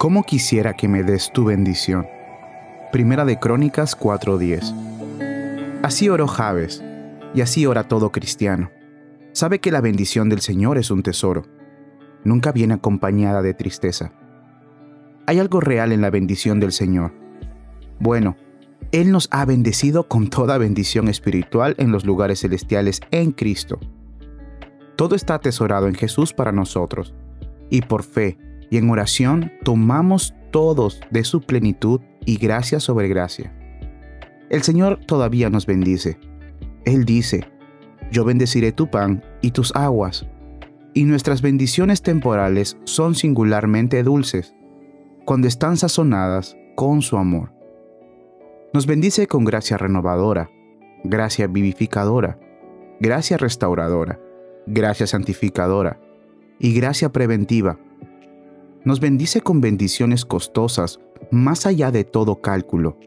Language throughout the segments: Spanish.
¿Cómo quisiera que me des tu bendición? Primera de Crónicas 4:10. Así oró Jabes, y así ora todo cristiano. Sabe que la bendición del Señor es un tesoro. Nunca viene acompañada de tristeza. Hay algo real en la bendición del Señor. Bueno, Él nos ha bendecido con toda bendición espiritual en los lugares celestiales en Cristo. Todo está atesorado en Jesús para nosotros, y por fe y en oración tomamos todos de su plenitud y gracia sobre gracia. El Señor todavía nos bendice. Él dice, yo bendeciré tu pan y tus aguas, y nuestras bendiciones temporales son singularmente dulces, cuando están sazonadas con su amor. Nos bendice con gracia renovadora, gracia vivificadora, gracia restauradora, gracia santificadora y gracia preventiva nos bendice con bendiciones costosas más allá de todo cálculo,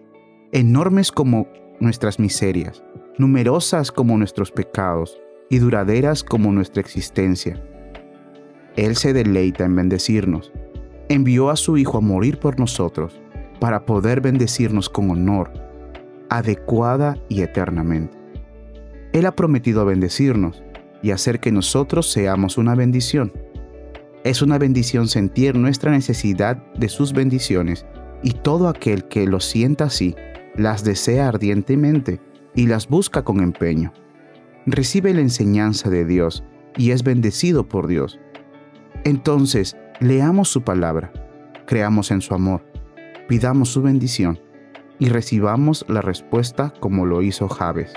enormes como nuestras miserias, numerosas como nuestros pecados y duraderas como nuestra existencia. Él se deleita en bendecirnos. Envió a su Hijo a morir por nosotros para poder bendecirnos con honor, adecuada y eternamente. Él ha prometido bendecirnos y hacer que nosotros seamos una bendición. Es una bendición sentir nuestra necesidad de sus bendiciones y todo aquel que lo sienta así las desea ardientemente y las busca con empeño. Recibe la enseñanza de Dios y es bendecido por Dios. Entonces, leamos su palabra, creamos en su amor, pidamos su bendición y recibamos la respuesta como lo hizo Javes.